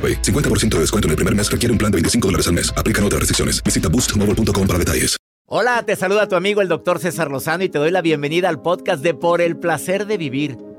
AroPay. 50% de descuento en el primer mes requiere un plan de 25 dólares al mes. Aplican otras restricciones. Visita boostmobile.com para detalles. Hola, te saluda tu amigo el doctor César Lozano y te doy la bienvenida al podcast de Por el placer de vivir.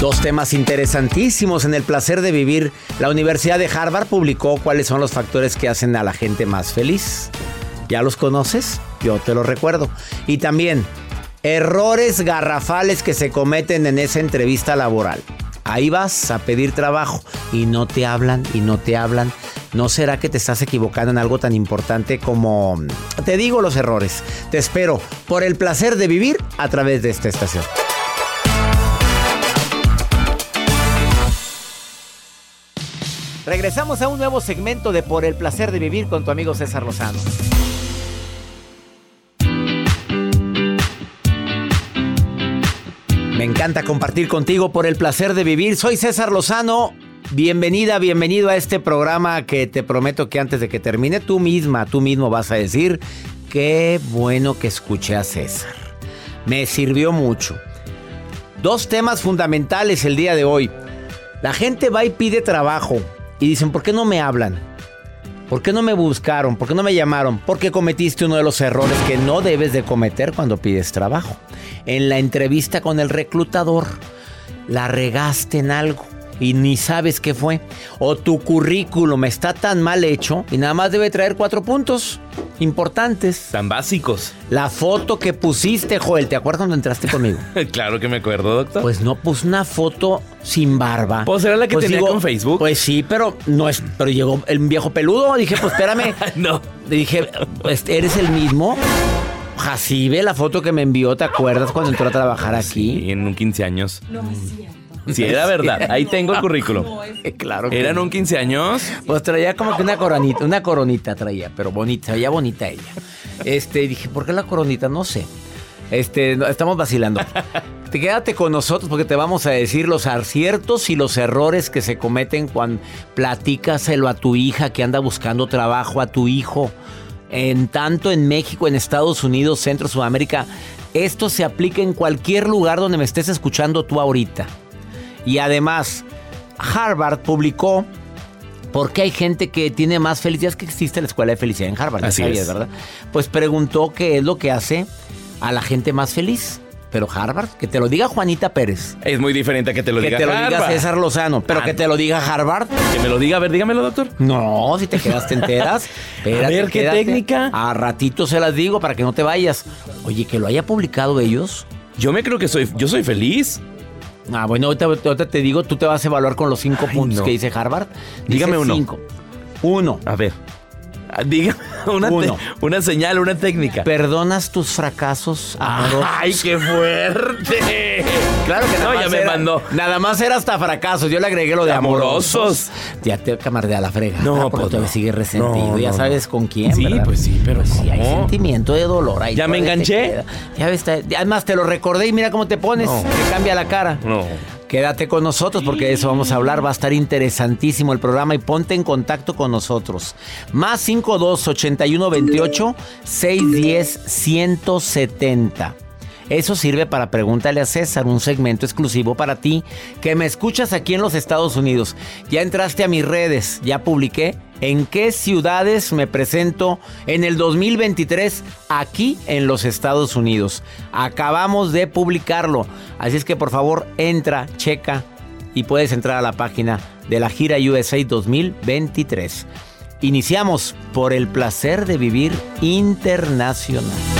Dos temas interesantísimos en el placer de vivir. La Universidad de Harvard publicó cuáles son los factores que hacen a la gente más feliz. ¿Ya los conoces? Yo te los recuerdo. Y también errores garrafales que se cometen en esa entrevista laboral. Ahí vas a pedir trabajo y no te hablan y no te hablan. ¿No será que te estás equivocando en algo tan importante como... Te digo los errores. Te espero por el placer de vivir a través de esta estación. Regresamos a un nuevo segmento de Por el placer de vivir con tu amigo César Lozano. Me encanta compartir contigo por el placer de vivir. Soy César Lozano. Bienvenida, bienvenido a este programa que te prometo que antes de que termine tú misma, tú mismo vas a decir, qué bueno que escuché a César. Me sirvió mucho. Dos temas fundamentales el día de hoy. La gente va y pide trabajo y dicen, ¿por qué no me hablan? ¿Por qué no me buscaron? ¿Por qué no me llamaron? Porque cometiste uno de los errores que no debes de cometer cuando pides trabajo. En la entrevista con el reclutador, la regaste en algo y ni sabes qué fue. O tu currículum está tan mal hecho y nada más debe traer cuatro puntos importantes. Tan básicos. La foto que pusiste, Joel, ¿te acuerdas cuando entraste conmigo? claro que me acuerdo, doctor. Pues no, puse una foto sin barba. ¿Pues era la que Pues tenía digo, con Facebook? Pues sí, pero no es. Pero llegó el viejo peludo. Dije, pues espérame. no. Dije, pues, ¿eres el mismo? Jacibe, la foto que me envió, ¿te acuerdas cuando entró a trabajar aquí? Sí, en un 15 años. Sí, era verdad. Ahí tengo el currículum. Claro que ¿Eran no. un 15 años? Pues traía como que una coronita, una coronita traía, pero bonita, se veía bonita ella. Este, dije, ¿por qué la coronita? No sé. Este, no, estamos vacilando. Te quédate con nosotros porque te vamos a decir los aciertos y los errores que se cometen cuando platícaselo a tu hija que anda buscando trabajo, a tu hijo. En tanto en México, en Estados Unidos, Centro, Sudamérica. Esto se aplica en cualquier lugar donde me estés escuchando tú ahorita. Y además, Harvard publicó por qué hay gente que tiene más felicidad. Es que existe la escuela de felicidad en Harvard, Así sabías, es. ¿verdad? Pues preguntó qué es lo que hace a la gente más feliz. Pero Harvard, que te lo diga Juanita Pérez. Es muy diferente a que te lo que diga te lo diga. César Lozano. Pero Ah, que te lo diga Harvard. Que me lo diga. A ver, dígamelo, doctor. No, si te quedaste enteras. Espérate, A ver, ¿qué quédate. técnica? A ratito se las digo para que no te vayas. Oye, que lo haya publicado ellos. Yo me creo que soy... Yo soy feliz. Ah, bueno, ahorita, ahorita te digo, tú te vas a evaluar con los cinco Ay, puntos no. que dice Harvard. Dice Dígame uno. cinco. Uno. A ver. Ah, Diga una, te- Uno. una señal, una técnica. ¿Perdonas tus fracasos amorosos? ¡Ay, qué fuerte! Claro que no, ya me era- mandó. Nada más era hasta fracasos. Yo le agregué lo de amorosos. Amorosos. Ya te camardea la frega. No, porque pues no. sigue resentido. No, ya no, sabes con quién. Sí, ¿verdad? pues sí, pero sí hay sentimiento de dolor ahí. ¿Ya me enganché? Ya ves, además te lo recordé y mira cómo te pones. No. Te cambia la cara. No. Quédate con nosotros porque de eso vamos a hablar. Va a estar interesantísimo el programa y ponte en contacto con nosotros. Más 52 81 28 610 170. Eso sirve para Pregúntale a César, un segmento exclusivo para ti que me escuchas aquí en los Estados Unidos. Ya entraste a mis redes, ya publiqué en qué ciudades me presento en el 2023 aquí en los Estados Unidos. Acabamos de publicarlo, así es que por favor entra, checa y puedes entrar a la página de la gira USA 2023. Iniciamos por el placer de vivir internacional.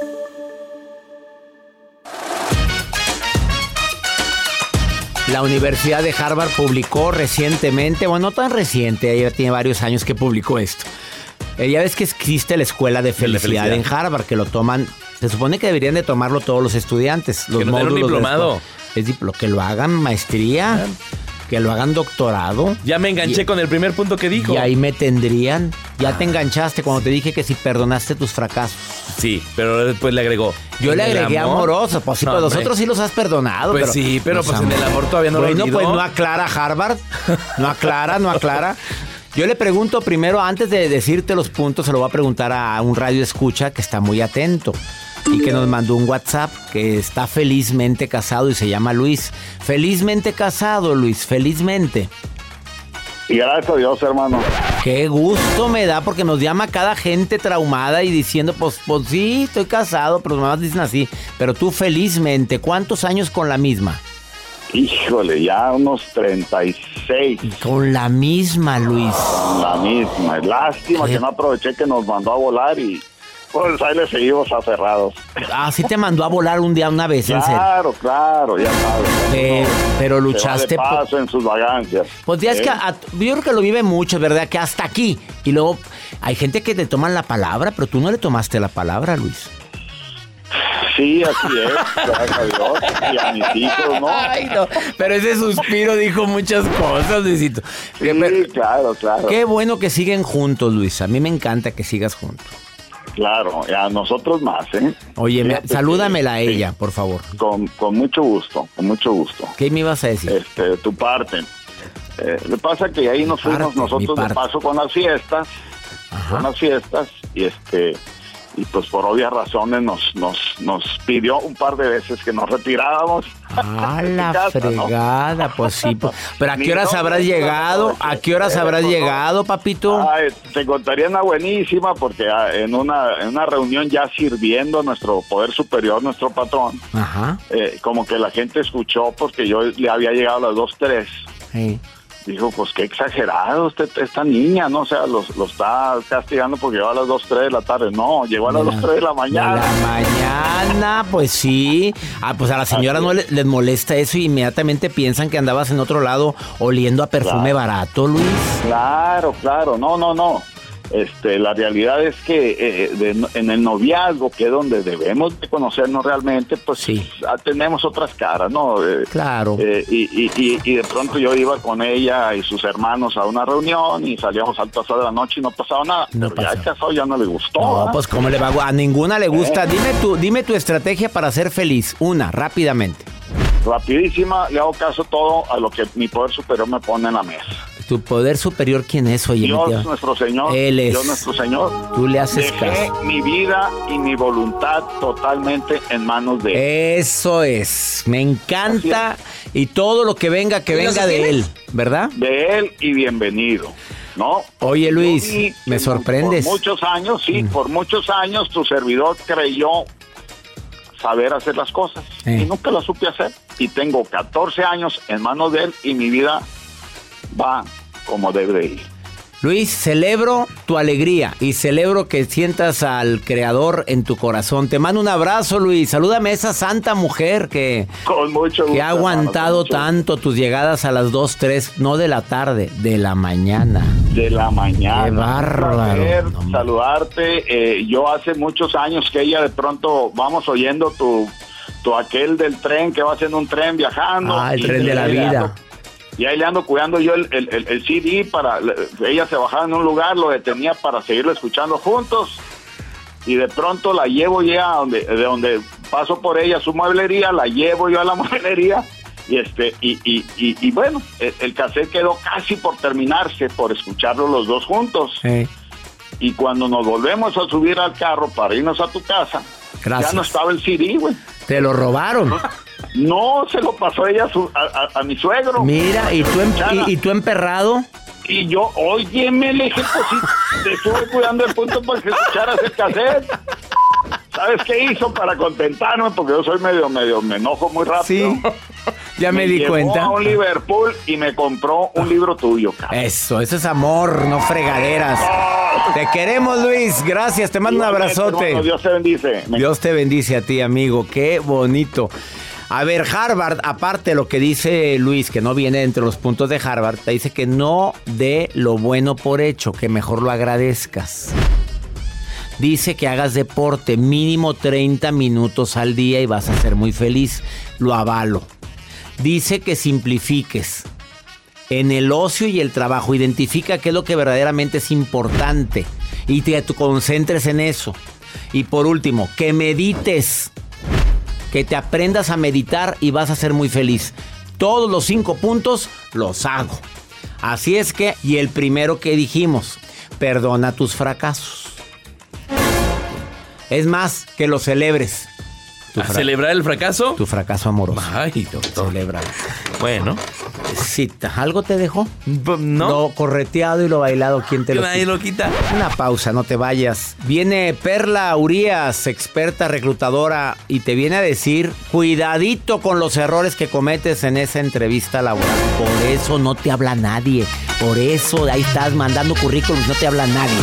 La Universidad de Harvard publicó recientemente, bueno, no tan reciente, ya tiene varios años que publicó esto. Eh, ya ves que existe la escuela de felicidad, felicidad. en Harvard, que lo toman, se supone que deberían de tomarlo todos los estudiantes. Los Que un módulos de. Es que lo hagan maestría, que lo hagan doctorado. Ya me enganché Y- con el primer punto que dijo. Y ahí me tendrían. Ya te enganchaste cuando te dije que si perdonaste tus fracasos. Sí, pero después le agregó. Yo le ¿En el agregué amor? amoroso, pues sí, No, pues hombre. nosotros sí los has perdonado. Pues sí, pero los pues en el amor todavía no lo Bueno, pues no aclara Harvard. No aclara, no aclara. Yo le pregunto primero, antes de decirte los puntos, se lo voy a preguntar a un radio escucha que está muy atento y que nos mandó un WhatsApp que está felizmente casado y se llama Luis. Felizmente casado, Luis, felizmente. Y gracias a Dios, hermano. Qué gusto me da porque nos llama cada gente traumada y diciendo, pues, pues sí, estoy casado, pero los mamás dicen así. Pero tú felizmente, ¿cuántos años con la misma? Híjole, ya unos 36. Con la misma, Luis. La misma. Lástima ¿Qué? que no aproveché que nos mandó a volar y pues ahí le seguimos aferrados. Ah, sí te mandó a volar un día una vez, en serio. Claro, claro, ya sabes. Pero, pero Se va luchaste de por... paso en sus vagancias. Pues ya es ¿Eh? que a- yo creo que lo vive mucho, ¿verdad? Que hasta aquí. Y luego hay gente que te toman la palabra, pero tú no le tomaste la palabra, Luis. Sí, así es, gracias a Dios. Y a mis hijos, ¿no? Ay, no. Pero ese suspiro dijo muchas cosas, Luisito. Sí, claro, claro. Qué bueno que siguen juntos, Luis. A mí me encanta que sigas juntos. Claro, a nosotros más, ¿eh? Oye, me- salúdamela a sí, ella, por favor. Con, con mucho gusto, con mucho gusto. ¿Qué me ibas a decir? este, tu parte. Eh, lo que pasa que ahí nos fuimos parte, nosotros de paso con las fiestas, con las fiestas, y este, y pues por obvias razones nos, nos, nos pidió un par de veces que nos retiráramos. Ah, la casa, ¿no? fregada, pues sí. pues. Pero ¿a qué horas no, habrás llegado? no, ¿A qué horas eh, habrás pues, no. llegado, papito? Ay, te contaría una buenísima porque ah, en una, en una reunión ya sirviendo a nuestro poder superior, nuestro patrón, Ajá. eh, como que la gente escuchó porque yo le había llegado a las 2.3 Sí. Dijo, pues qué exagerado usted, esta niña, ¿no? O sea, lo, lo está castigando porque llegó a las 2, 3 de la tarde. No, llegó a las 2, 3 de la mañana. De la mañana, pues sí. Ah, pues a las señoras no le- les molesta eso y inmediatamente piensan que andabas en otro lado oliendo a perfume Claro. barato, Luis. Claro, claro, no, no, no. Este, la realidad es que eh, de- en el noviazgo, que es donde debemos de conocernos realmente, pues Sí. ah, tenemos otras caras, ¿no? Eh, Claro. eh, y, y, y, y de pronto yo iba con ella y sus hermanos a una reunión y salíamos al pasar de la noche y no pasaba nada. No Pero ya el casado ya no le gustó. No, ¿verdad? pues cómo le va a ninguna le Eh. gusta. Dime tu, dime tu estrategia para ser feliz. Una, rápidamente. rapidísima, le hago caso todo a lo que mi poder superior me pone en la mesa. ¿Tu poder superior quién es, oye? Dios nuestro Señor. Él es. Dios nuestro Señor. Tú le haces Dejé caso. mi vida y mi voluntad totalmente en manos de Él. Eso es. Me encanta. Y todo lo que venga, que ¿Y lo venga de él, ¿verdad? De Él y bienvenido. ¿No? Oye, Luis, me sorprendes. Mm. Por muchos años, sí, por muchos años tu servidor creyó saber hacer las cosas Eh. y nunca las supe hacer. Y tengo 14 años en manos de él y mi vida va como debe de ir. Luis, celebro tu alegría y celebro que sientas al Creador en tu corazón. Te mando un abrazo, Luis. Salúdame a esa santa mujer que, Con mucho gusto. que ha aguantado tanto tus llegadas a las 2, 3, no de la tarde, de la mañana. de la mañana. Qué bárbaro. No, saludarte. Eh, yo hace muchos años que ella de pronto vamos oyendo tu, tu aquel del tren que va haciendo un tren viajando. Ah, el tren de la vida. Y ahí le ando cuidando yo el, el- el- el CD para... Ella se bajaba en un lugar, lo detenía para seguirlo escuchando juntos. Y de pronto la llevo ya a donde, de donde paso por ella su mueblería, la llevo yo a la mueblería. Y este y, y, y, y bueno, el, el cassette quedó casi por terminarse, por escucharlo los dos juntos. Eh, Y cuando nos volvemos a subir al carro para irnos a tu casa, Gracias. ya no estaba el CD, güey. te lo robaron. No, se lo pasó ella a, su- a, a- a mi suegro. Mira, y tú, em- y, y tú emperrado. Y yo, óyeme, le dije, pues sí, te estuve cuidando el punto para que escucharas el cassette. ¿Sabes qué hizo para contentarme? Porque yo soy medio, medio, me enojo muy rápido. Sí, ya me, di llevó cuenta. a un Liverpool y me compró un libro tuyo, cabrón. Eso, eso es amor, no fregaderas. Te queremos, Luis. Gracias, te mando un abrazote. hermano, Dios te bendice. Me- Dios te bendice a ti, amigo. Qué bonito. A ver, Harvard, aparte de lo que dice Luis, que no viene entre los puntos de Harvard, te dice que no dé lo bueno por hecho, que mejor lo agradezcas. Dice que hagas deporte mínimo 30 minutos al día y vas a ser muy feliz. Lo avalo. Dice que simplifiques. En el ocio y el trabajo, identifica qué es lo que verdaderamente es importante y te concentres en eso. Y por último, que medites, que te aprendas a meditar y vas a ser muy feliz. Todos los cinco puntos los hago. Así es que, y el primero que dijimos, perdona tus fracasos. Es más, que lo celebres. ¿A celebrar el fracaso? tu fracaso amoroso. Ay, doctor. Celébralo. Bueno, Sí, ¿algo te dejó? pues, ¿no? Lo correteado y lo bailado, ¿quién te que lo nadie quita? lo quita. Una pausa, no te vayas. Viene Perla Urias, experta reclutadora, y te viene a decir, cuidadito con los errores que cometes en esa entrevista laboral. Por eso no te habla nadie. Por eso ahí estás mandando currículums, no te habla nadie.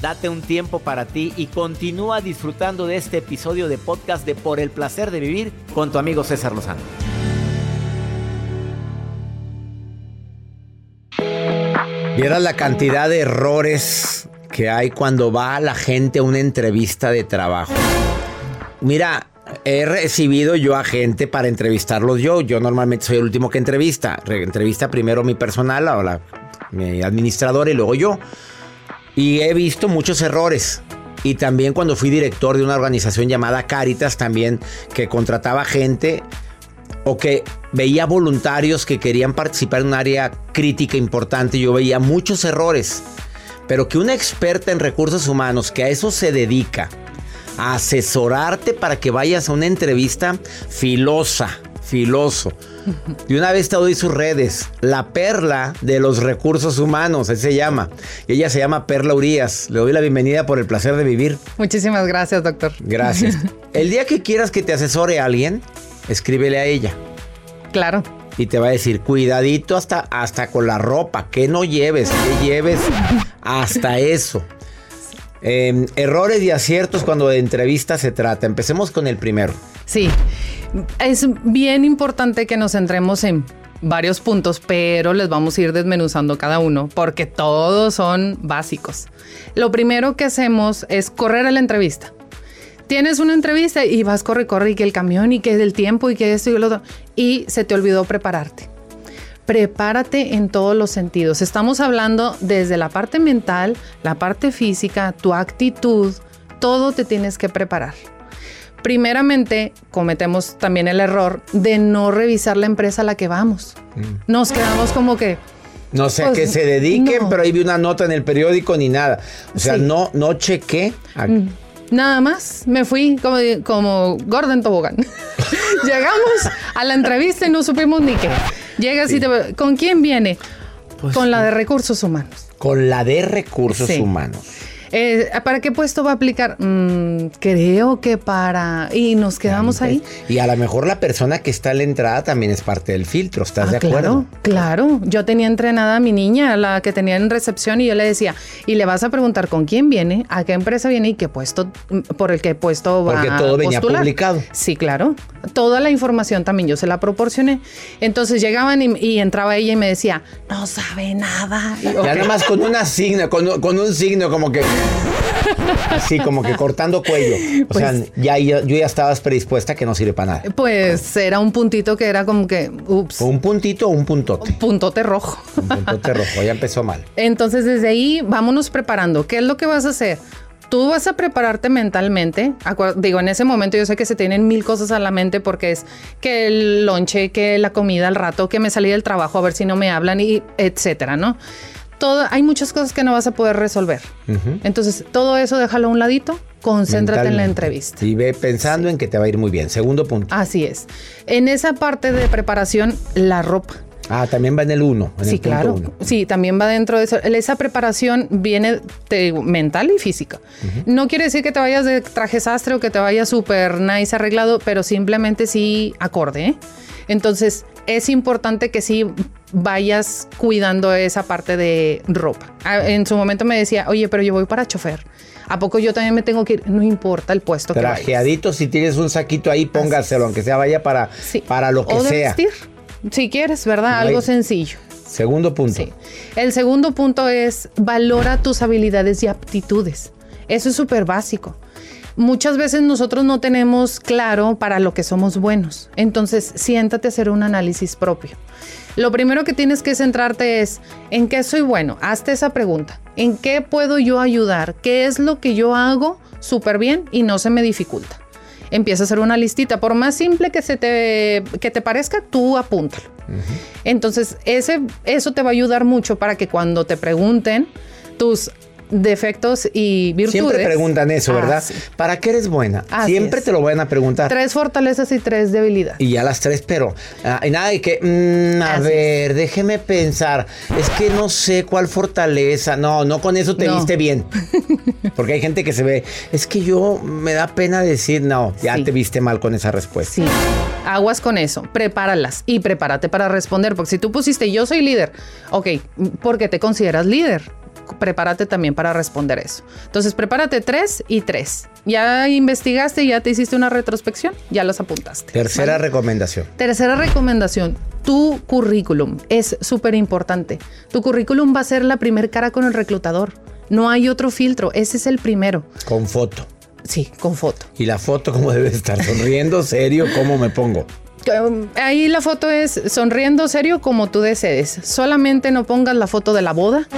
Date un tiempo para ti y continúa disfrutando de este episodio de podcast de Por el placer de vivir con tu amigo César Lozano. Vieras la cantidad de errores que hay cuando va la gente a una entrevista de trabajo. Mira, he recibido yo a gente para entrevistarlos yo. Yo normalmente soy el último que entrevista. Re- entrevista primero mi personal, o mi administrador y luego yo. Y he visto muchos errores. Y también cuando fui director de una organización llamada Caritas, también que contrataba gente o que veía voluntarios que querían participar en un área crítica importante, yo veía muchos errores. Pero que una experta en recursos humanos que a eso se dedica, a asesorarte para que vayas a una entrevista filosa, filoso. De una vez te doy sus redes, la perla de los recursos humanos, así se llama. Y ella se llama Perla Urias. Le doy la bienvenida por el placer de vivir. Muchísimas gracias, doctor. Gracias. El día que quieras que te asesore a alguien, escríbele a ella Claro. y te va a decir, cuidadito hasta, hasta con la ropa, que no lleves, que lleves hasta eso. Eh, errores y aciertos cuando de entrevista se trata. Empecemos con el primero. Sí. Es bien importante que nos centremos en varios puntos, pero les vamos a ir desmenuzando cada uno porque todos son básicos. Lo primero que hacemos es correr a la entrevista. Tienes una entrevista y vas corre, corre, y que el camión, y que el tiempo, y que esto y lo otro, y se te olvidó prepararte. Prepárate en todos los sentidos. Estamos hablando desde la parte mental, la parte física, tu actitud, todo te tienes que preparar. Primeramente, cometemos también el error de no revisar la empresa a la que vamos. Mm. Nos quedamos como que, No sé a Pues, qué se dediquen, no. pero ahí vi una nota en el periódico ni nada. O sea, Sí. no, no chequé. Mm. Nada más, me fui como, como Gordon Tobogán. Llegamos a la entrevista y no supimos ni qué. Llegas y te... ¿Con quién viene? Pues Con la de recursos humanos. Con la de recursos Sí. humanos. Eh, ¿Para qué puesto va a aplicar? Mm, creo que para... Y nos quedamos ahí. Y a lo mejor la persona que está en la entrada también es parte del filtro. ¿Estás Ah, de acuerdo? Claro, claro. Yo tenía entrenada a mi niña, la que tenía en recepción, y yo le decía, y le vas a preguntar con quién viene, a qué empresa viene y qué puesto, por el que puesto va Porque a todo venía postular. publicado. Sí, claro. Toda la información también yo se la proporcioné. Entonces llegaban y, y entraba ella y me decía, no sabe nada. Y, Ya nada más con una signo, con, con un signo como que. Así, como que cortando cuello. O sea, Pues- ya, yo, yo ya estabas predispuesta que no sirve para nada. Pues era un puntito que era como que, ups, ¿Un puntito o un puntote? puntote rojo. Un puntote rojo, ya empezó mal. Entonces, desde ahí, vámonos preparando. ¿Qué es lo que vas a hacer? Tú vas a prepararte mentalmente. Digo, en ese momento yo sé que se tienen mil cosas a la mente porque es que el lonche, que la comida al rato, que me salí del trabajo a ver si no me hablan y etcétera, ¿no? Todo, hay muchas cosas que no vas a poder resolver. Entonces, todo eso déjalo a un ladito, concéntrate en la entrevista. Y ve pensando en que te va a ir muy bien. Segundo punto. Así es. En esa parte de preparación, la ropa. Ah, también va en el uno. En Sí, el claro. uno. Sí, también va dentro de eso. Esa preparación viene te mental y física. No quiere decir que te vayas de traje sastre o que te vayas súper nice arreglado, pero simplemente sí acorde. ¿eh? Entonces, es importante que sí vayas cuidando esa parte de ropa. Ah, En su momento me decía, oye, pero yo voy para chofer. ¿A poco yo también me tengo que ir? No importa el puesto que. Trajeadito, si tienes un saquito ahí, póngaselo, aunque sea vaya para, Sí. para lo que o de sea. vestir, si quieres, ¿verdad? Algo sencillo. Segundo punto. Sí. El segundo punto es valora tus habilidades y aptitudes. Eso es súper básico. Muchas veces nosotros no tenemos claro para lo que somos buenos. Entonces, siéntate a hacer un análisis propio. Lo primero que tienes que centrarte es en qué soy bueno. Hazte esa pregunta. ¿En qué puedo yo ayudar? ¿Qué es lo que yo hago súper bien y no se me dificulta? Empieza a hacer una listita. Por más simple que, se te, que te parezca, tú apúntalo. Entonces, ese, eso te va a ayudar mucho para que cuando te pregunten tus defectos y virtudes. Siempre preguntan eso, Ah, ¿verdad? sí. ¿Para qué eres buena? Así Siempre es. te lo van a preguntar. Tres fortalezas y tres debilidades. Y ya las tres, pero ah, y nada de que, mm, a Así ver, déjeme pensar. Es que no sé cuál fortaleza. No, no con eso te No. viste bien. Porque hay gente que se ve, es que yo me da pena decir, no, ya Sí. te viste mal con esa respuesta. Sí, aguas con eso, prepáralas y prepárate para responder, porque si tú pusiste yo soy líder, ok, ¿por qué te consideras líder? Prepárate también para responder eso. Entonces, prepárate tres y tres. Ya investigaste, ya te hiciste una retrospección, ya los apuntaste. Tercera ¿vale? recomendación. Tercera recomendación, tu currículum es súper importante. Tu currículum va a ser la primer cara con el reclutador. No hay otro filtro, ese es el primero. Con foto. Sí, con foto. Y la foto, ¿cómo debe estar? Sonriendo, serio, ¿cómo me pongo? Um, Ahí la foto es sonriendo serio como tú desees. Solamente no pongas la foto de la boda.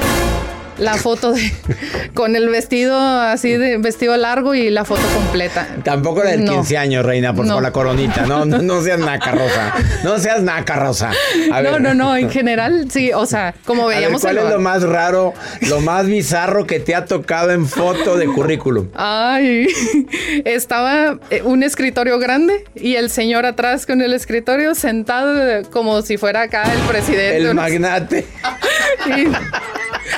La foto de con el vestido así de vestido largo y la foto completa. Tampoco la del No. 15 años, reina, por No. con la coronita. No, no, no seas naca, Rosa. No seas naca, Rosa. A No, ver. no, no, en general sí, o sea, como A ver, veíamos ¿Cuál es lo- más raro, lo más bizarro que te ha tocado en foto de currículum? Ay, estaba eh, un escritorio grande y el señor atrás con el escritorio sentado como si fuera acá el presidente. El magnate. Y,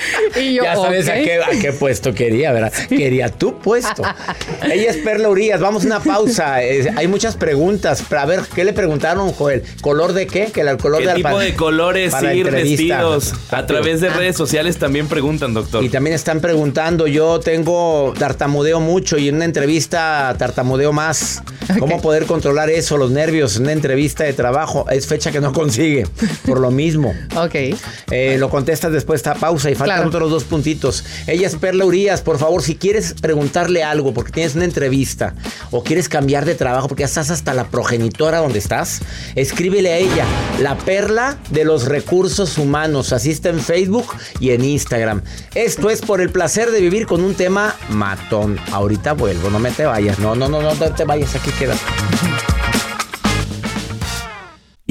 y yo, ya sabes a, qué, a qué puesto quería, ¿verdad? Quería tu puesto. Ella es Perla Urias. Vamos a una pausa. Eh, hay muchas preguntas. A ver, ¿qué le preguntaron, Joel? ¿Color de qué? Que el color ¿Qué de tipo de colores para ir vestidos? A través de redes sociales también preguntan, doctor. Y también están preguntando, yo tengo tartamudeo mucho y en una entrevista tartamudeo más. ¿Cómo poder controlar eso, los nervios, en una entrevista de trabajo? Es fecha que no consigue, por lo mismo. Ok. Eh, lo contestas después de esta pausa y faltan Claro. otros dos puntitos. Ella es Perla Urias. Por favor, si quieres preguntarle algo porque tienes una entrevista o quieres cambiar de trabajo porque ya estás hasta la progenitora donde estás, escríbele a ella. La Perla de los Recursos Humanos. Así está en Facebook y en Instagram. Esto es por el placer de vivir con un tema matón. Ahorita vuelvo, no me te vayas. No, no, no, no, no te vayas. Aquí quedas.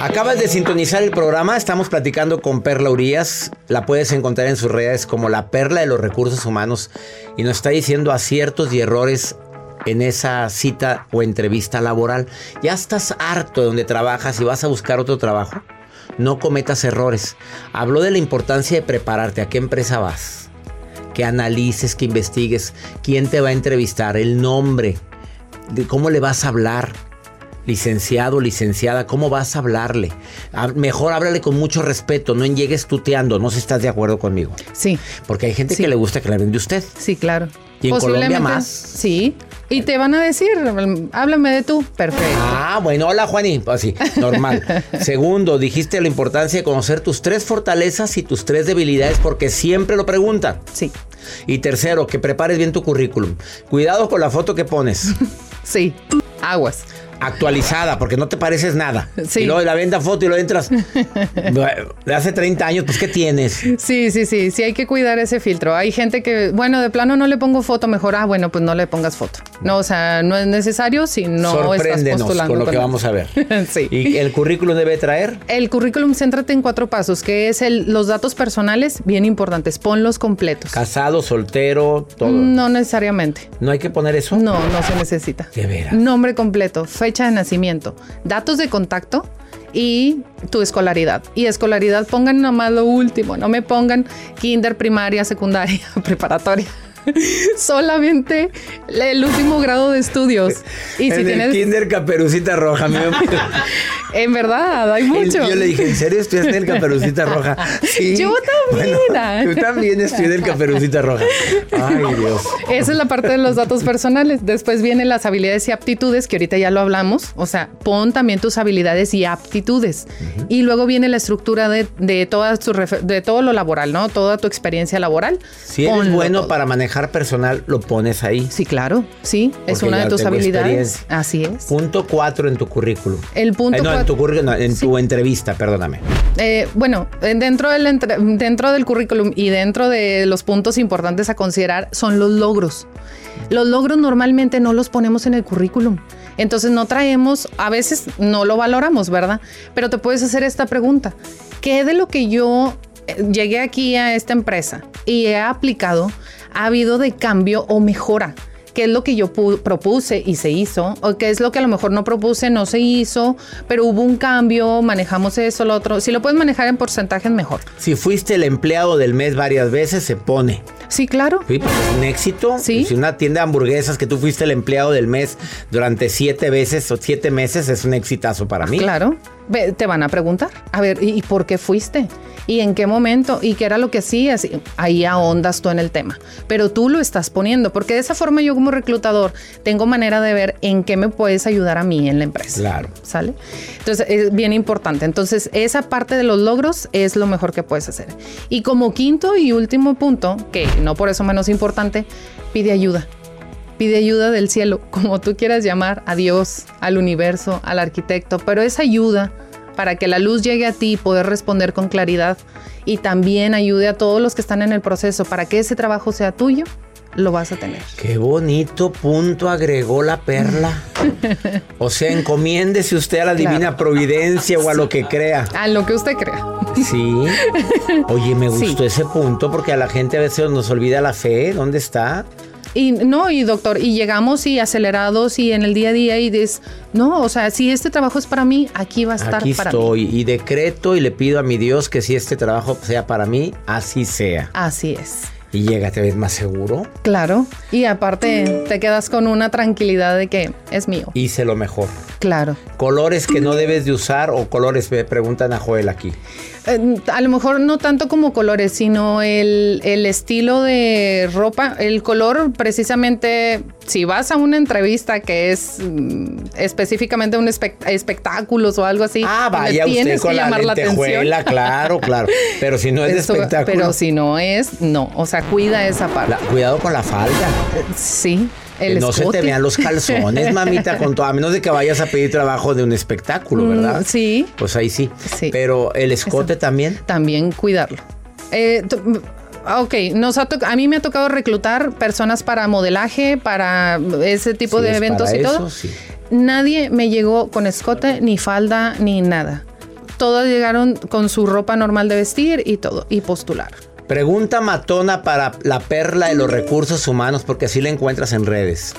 Acabas de sintonizar el programa, estamos platicando con Perla Urias, la puedes encontrar en sus redes como la Perla de los Recursos Humanos y nos está diciendo aciertos y errores en esa cita o entrevista laboral. ¿Ya estás harto de donde trabajas y vas a buscar otro trabajo? No cometas errores. Habló de la importancia de prepararte, a qué empresa vas, que analices, que investigues, quién te va a entrevistar, el nombre, de cómo le vas a hablar licenciado, licenciada, ¿cómo vas a hablarle? A- mejor háblale con mucho respeto, no llegues tuteando, no sé si estás de acuerdo conmigo. Sí, Porque hay gente Sí. que le gusta que le hablen de usted. sí, claro. ¿Y en Colombia más? Sí. Y te van a decir, háblame de tú. Perfecto. Ah, bueno, hola Juaní, así, normal. Segundo, dijiste la importancia de conocer tus tres fortalezas y tus tres debilidades porque siempre lo preguntan. Sí, Y tercero, que prepares bien tu currículum. Cuidado con la foto que pones. sí. Aguas. Actualizada, porque no te pareces nada. Sí. Y luego la venda foto y lo entras. de hace 30 años, pues ¿qué tienes? Sí, sí, sí, sí hay que cuidar ese filtro. Hay gente que, bueno, de plano no le pongo foto, mejor, ah, bueno, pues no le pongas foto. No, o sea, no es necesario si no estás postulando. con lo que vamos a ver. sí. ¿Y el currículum debe traer? El currículum, céntrate en cuatro pasos, que es el, los datos personales, bien importantes, ponlos completos. Casado, soltero, todo. No necesariamente. ¿No hay que poner eso? No, no se necesita. De veras. Nombre completo, fecha de nacimiento, datos de contacto y tu escolaridad. Y escolaridad pongan nomás lo último, no me pongan kinder, primaria, secundaria, preparatoria. Solamente el último grado de estudios. Y si en tienes... el kinder caperucita roja. En verdad, hay El- mucho. Yo le dije, ¿en serio estudiaste en el Caperucita Roja? Sí. Yo también. Bueno, tú también estudié en el Caperucita Roja. Ay, Dios. Esa es la parte de los datos personales. Después vienen las habilidades y aptitudes, que ahorita ya lo hablamos. O sea, pon también tus habilidades y aptitudes. Y luego viene la estructura de, de, todas tus refe- de todo lo laboral, ¿no? Toda tu experiencia laboral. Si eres Ponlo bueno todo. para manejar personal, lo pones ahí. Sí, claro. Sí, es una de tus habilidades. Así es. Punto cuatro en tu currículum. El punto Eh, no, en tu currículum, no, en tu entrevista, perdóname. Eh, bueno, dentro del, entre- dentro del currículum y dentro de los puntos importantes a considerar son los logros. Los logros normalmente no los ponemos en el currículum. Entonces no traemos, a veces no lo valoramos, ¿verdad? Pero te puedes hacer esta pregunta. ¿Qué de lo que yo eh, llegué aquí a esta empresa y he aplicado ha habido de cambio o mejora? qué es lo que yo pu- propuse y se hizo, o qué es lo que a lo mejor no propuse, no se hizo, pero hubo un cambio, manejamos eso, lo otro. Si lo puedes manejar en porcentajes, mejor. Si fuiste el empleado del mes varias veces, se pone. Sí, claro. Sí, pues es un éxito. Sí. Si una tienda de hamburguesas que tú fuiste el empleado del mes durante siete veces o siete meses, es un exitazo para mí. Claro. Te van a preguntar, a ver, ¿y por qué fuiste? ¿Y en qué momento? ¿Y qué era lo que hacías? Ahí ahondas tú en el tema. Pero tú lo estás poniendo, porque de esa forma yo como reclutador tengo manera de ver en qué me puedes ayudar a mí en la empresa. Claro. ¿Sale? Entonces es bien importante. Entonces esa parte de los logros es lo mejor que puedes hacer. Y como quinto y último punto, que no por eso menos importante, pide ayuda. Pide ayuda del cielo, como tú quieras llamar, a Dios, al universo, al arquitecto, pero esa ayuda para que la luz llegue a ti y poder responder con claridad y también ayude a todos los que están en el proceso para que ese trabajo sea tuyo, lo vas a tener. Qué bonito punto agregó la perla. o sea, encomiéndese usted a la divina providencia o a lo que crea. A lo que usted crea. Sí. Oye, me gustó ese punto porque a la gente a veces nos olvida la fe. ¿Dónde está? Y no, y doctor, y llegamos y acelerados y en el día a día y dices, no, o sea, si este trabajo es para mí, aquí va a estar Aquí para estoy mí. y decreto y le pido a mi Dios que si este trabajo sea para mí, así sea. Así es. Y llega, te ves más seguro. Claro. Y aparte te quedas con una tranquilidad de que es mío. Hice lo mejor. Claro. Colores que no debes de usar o colores, me preguntan a Joel aquí. Eh, a lo mejor no tanto como colores, sino el, el estilo de ropa, el color precisamente, si vas a una entrevista que es mm, específicamente un espect- espectáculos o algo así, Ah, vaya usted tienes con que la llamar la lentejuela, atención. claro, claro. Pero si no es de espectáculo. Pero si no es, no. O sea, cuida esa parte. la- cuidado con la falda. Sí. Que no se te vean los calzones, mamita, con todo, a menos de que vayas a pedir trabajo de un espectáculo, Mm, ¿verdad? sí. Pues ahí sí. Sí. Pero el escote Eso. también. También cuidarlo. Eh, Ok, nos ha a mí me ha tocado reclutar personas para modelaje, para ese tipo de eventos y todo. eso, sí. Nadie me llegó con escote, ni falda, ni nada. Todos llegaron con su ropa normal de vestir y todo, y postular. Pregunta matona para la perla de los recursos humanos, porque así la encuentras en redes.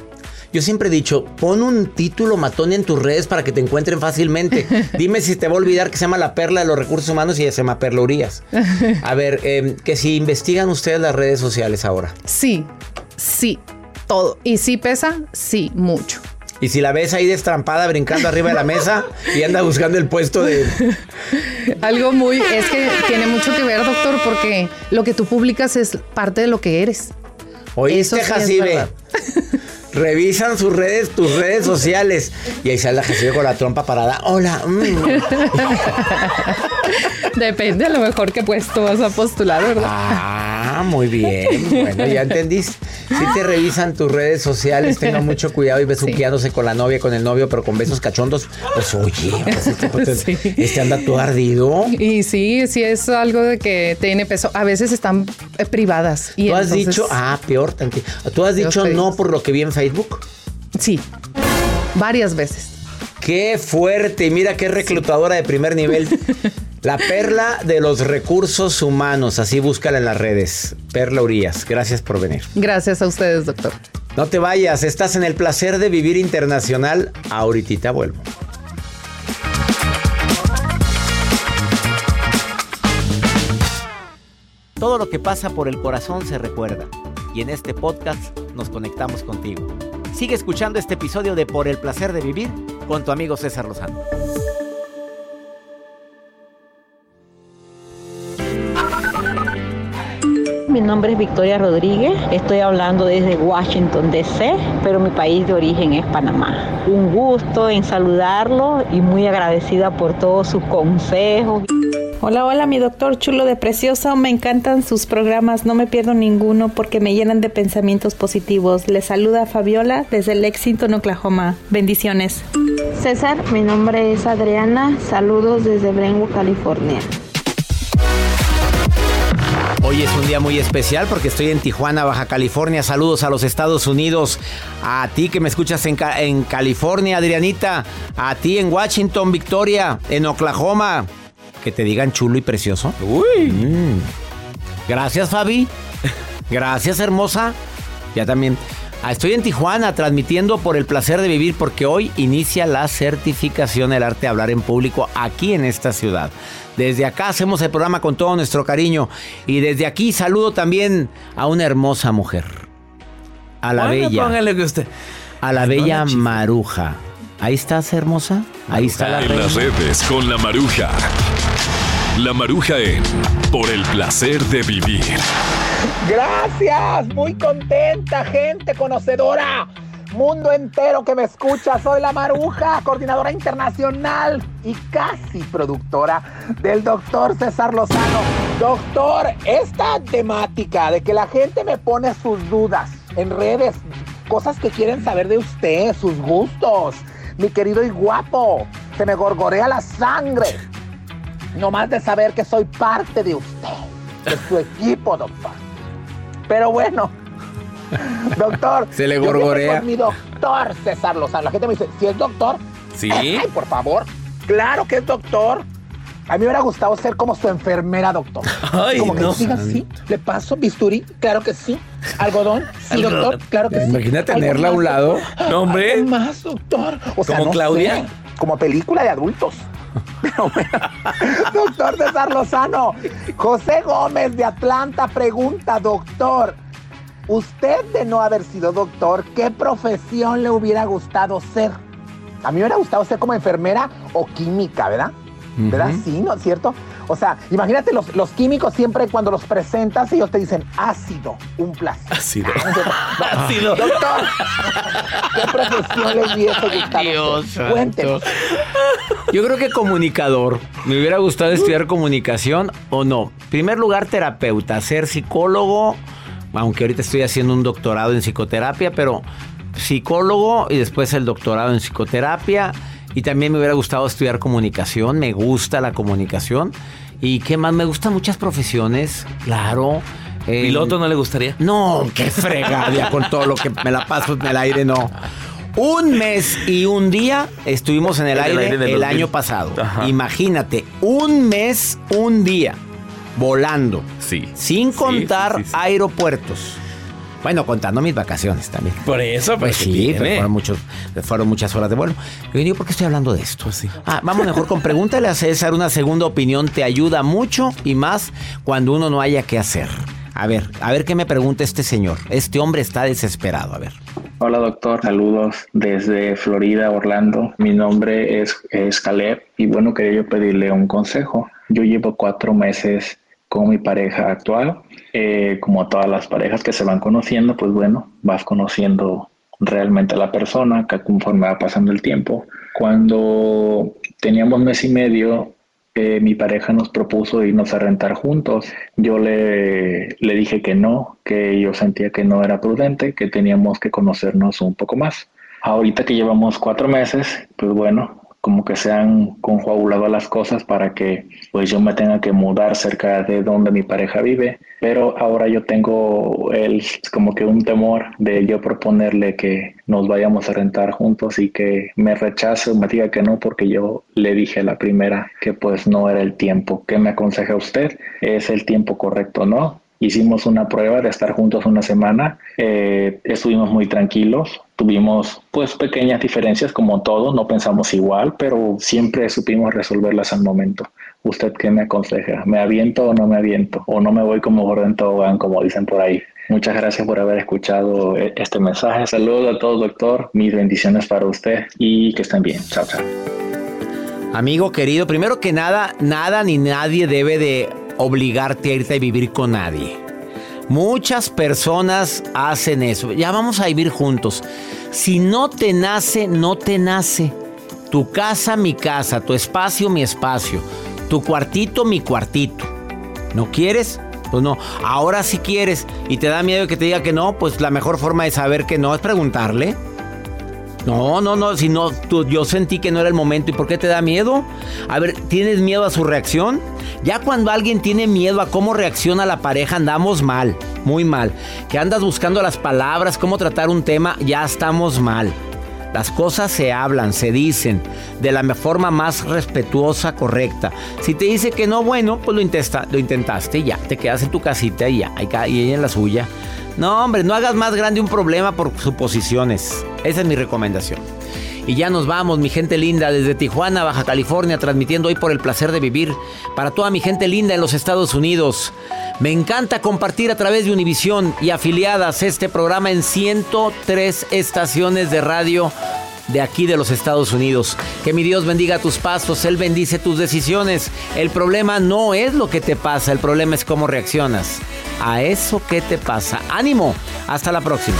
Yo siempre he dicho, pon un título matón en tus redes para que te encuentren fácilmente. Dime si te va a olvidar que se llama la perla de los recursos humanos y se llama Perla Urias. A ver, eh, que si investigan ustedes las redes sociales ahora. Sí, sí, todo. ¿Y sí pesa? Sí, mucho. Y si la ves ahí destrampada brincando arriba de la mesa y anda buscando el puesto de... Algo muy, es que tiene mucho que ver, doctor, porque lo que tú publicas es parte de lo que eres. Oíste, Jacibe. Revisan sus redes, tus redes sociales. Y ahí sale la Jacibe con la trompa parada. Hola. mm. Depende a lo mejor qué puesto vas a postular, ¿verdad? Ah, muy bien. Bueno, ya entendiste. Si te revisan tus redes sociales, tengan mucho cuidado y besuqueándose con la novia, con el novio, pero con besos cachondos. Pues oye, pues, este, pues, Sí. este anda todo ardido. Y sí, sí es algo de que tiene peso. A veces están eh, privadas. Y Tú has entonces- dicho, ah, peor tantito. Tú has Dios dicho no por lo que vi en Facebook. Sí, varias veces. Qué fuerte. Y mira qué reclutadora de primer nivel. La perla de los recursos humanos. Así búscala en las redes. Perla Urias. Gracias por venir. Gracias a ustedes, doctor. No te vayas. Estás en el placer de vivir internacional. Ahorita vuelvo. Todo lo que pasa por el corazón se recuerda. Y en este podcast nos conectamos contigo. Sigue escuchando este episodio de Por el placer de vivir con tu amigo César Lozano. Mi nombre es Victoria Rodríguez, estoy hablando desde Washington, D.C., pero mi país de origen es Panamá. Un gusto en saludarlo y muy agradecida por todos sus consejos. Hola, hola, mi doctor chulo de precioso. Me encantan sus programas, no me pierdo ninguno porque me llenan de pensamientos positivos. Les saluda Fabiola desde Lexington, Oklahoma. Bendiciones. César, mi nombre es Adriana. Saludos desde Brentwood, California. Hoy es un día muy especial porque estoy en Tijuana, Baja California. Saludos a los Estados Unidos. A ti que me escuchas en, Ca- en California, Adrianita. A ti en Washington, Victoria. En Oklahoma. Que te digan chulo y precioso. Uy. Mm. Gracias, Fabi. Gracias, hermosa. Ya también. Ah, Estoy en Tijuana transmitiendo por el placer de vivir porque hoy inicia la certificación del arte de hablar en público aquí en esta ciudad. Desde acá hacemos el programa con todo nuestro cariño y desde aquí saludo también a una hermosa mujer. A la bella. Póngale que usted. A la bella. Maruja. Ahí estás, hermosa. Ahí está la En reina. las redes con la maruja. La maruja en Por el placer de vivir. Gracias, muy contenta, gente conocedora. Mundo entero que me escucha, soy la Maruja, coordinadora internacional y casi productora del doctor César Lozano. Doctor, esta temática de que la gente me pone sus dudas en redes, cosas que quieren saber de usted, sus gustos, mi querido y guapo, se me gorgorea la sangre. No más de saber que soy parte de usted, de su equipo, doctor. Pero bueno, Doctor. Se le yo gorgorea. con mi doctor César Lozano. La gente me dice, ¿si es doctor? Sí. Ay, por favor. Claro que es doctor. A mí me hubiera gustado ser como su enfermera, doctor. Ay, como que no. diga, sí, le paso bisturí, claro que sí. Algodón, sí, Algodón. doctor, claro que sí. Imagina tenerla a un lado. No, hombre. Más, doctor. O sea, ¿Como no Claudia? sé, como película de adultos. Pero bueno, doctor César Lozano, José Gómez de Atlanta pregunta, doctor, usted de no haber sido doctor, ¿qué profesión le hubiera gustado ser? A mí me hubiera gustado ser como enfermera o química, ¿verdad? ¿Verdad? Sí, ¿no es cierto? O sea, imagínate los, los químicos siempre cuando los presentas ellos te dicen ácido, un placer. Ácido. Ácido. Doctor, ¿qué profesión le hubiese gustado Dios ser? Cuéntenos. Yo creo que comunicador. Me hubiera gustado estudiar comunicación o no. Primer lugar, terapeuta, ser psicólogo, aunque ahorita estoy haciendo un doctorado en psicoterapia, pero psicólogo y después el doctorado en psicoterapia. Y también me hubiera gustado estudiar comunicación, me gusta la comunicación. ¿Y qué más? Me gustan muchas profesiones, claro. El- ¿Piloto no le gustaría? no, qué fregada con todo lo que me la paso en el aire, no. Un mes y un día estuvimos en el En el aire, el 2000. año pasado. Ajá. Imagínate, un mes, un día, volando, Sí. sin contar sí, sí, sí. aeropuertos. Bueno, contando mis vacaciones también. Por eso, Pues pues sí, pero fueron, muchos, fueron muchas horas de vuelo. Y digo, ¿por qué estoy hablando de esto? Pues sí. Ah, vamos mejor con pregúntale a César. Una segunda opinión te ayuda mucho y más cuando uno no haya qué hacer. A ver, a ver qué me pregunta este señor. Este hombre está desesperado. A ver. Hola doctor, saludos desde Florida, Orlando. Mi nombre es, es Caleb y bueno, quería yo pedirle un consejo. Yo llevo cuatro meses con mi pareja actual. Eh, como todas las parejas que se van conociendo, pues bueno, vas conociendo realmente a la persona conforme va pasando el tiempo. Cuando teníamos mes y medio, eh, mi pareja nos propuso irnos a rentar juntos. Yo le, le dije que no, que yo sentía que no era prudente, que teníamos que conocernos un poco más. Ahorita que llevamos cuatro meses, pues bueno, como que se han conjuagulado las cosas para que pues yo me tenga que mudar cerca de donde mi pareja vive, pero ahora yo tengo el como que un temor de yo proponerle que nos vayamos a rentar juntos y que me rechace o me diga que no porque yo le dije a la primera que pues no era el tiempo. ¿Qué me aconseja usted? ¿Es el tiempo correcto o no? Hicimos una prueba de estar juntos una semana, eh, estuvimos muy tranquilos, tuvimos pues pequeñas diferencias como todo, no pensamos igual, pero siempre supimos resolverlas al momento. ¿Usted qué me aconseja? ¿Me aviento o no me aviento? ¿O no me voy como gordo tobogán, como dicen por ahí? Muchas gracias por haber escuchado eh, este mensaje. Saludos a todos, doctor. Mis bendiciones para usted y que estén bien. Chao, chao. Amigo querido, primero que nada, nada ni nadie debe de obligarte a irte a vivir con nadie. Muchas personas hacen eso. Ya vamos a vivir juntos. Si no te nace, no te nace. Tu casa, mi casa. Tu espacio, mi espacio. Tu cuartito, mi cuartito. ¿No quieres? Pues no. Ahora si quieres y te da miedo que te diga que no, pues la mejor forma de saber que no es preguntarle. No, no, no, si no, tú- yo sentí que no era el momento. ¿Y por qué te da miedo? A ver, ¿tienes miedo a su reacción? Ya cuando alguien tiene miedo a cómo reacciona la pareja, andamos mal, muy mal. Que andas buscando las palabras, cómo tratar un tema, ya estamos mal. Las cosas se hablan, se dicen de la forma más respetuosa, correcta. Si te dice que no, bueno, pues lo, lo intentaste y ya, te quedas en tu casita y ya, y ella en la suya. No, hombre, no hagas más grande un problema por suposiciones. Esa es mi recomendación. Y ya nos vamos, mi gente linda, desde Tijuana, Baja California, transmitiendo hoy por el placer de vivir para toda mi gente linda en los Estados Unidos. Me encanta compartir a través de Univisión y afiliadas este programa en 103 estaciones de radio de aquí de los Estados Unidos. Que mi Dios bendiga tus pasos, Él bendice tus decisiones. El problema no es lo que te pasa, el problema es cómo reaccionas a eso que te pasa. Ánimo, hasta la próxima.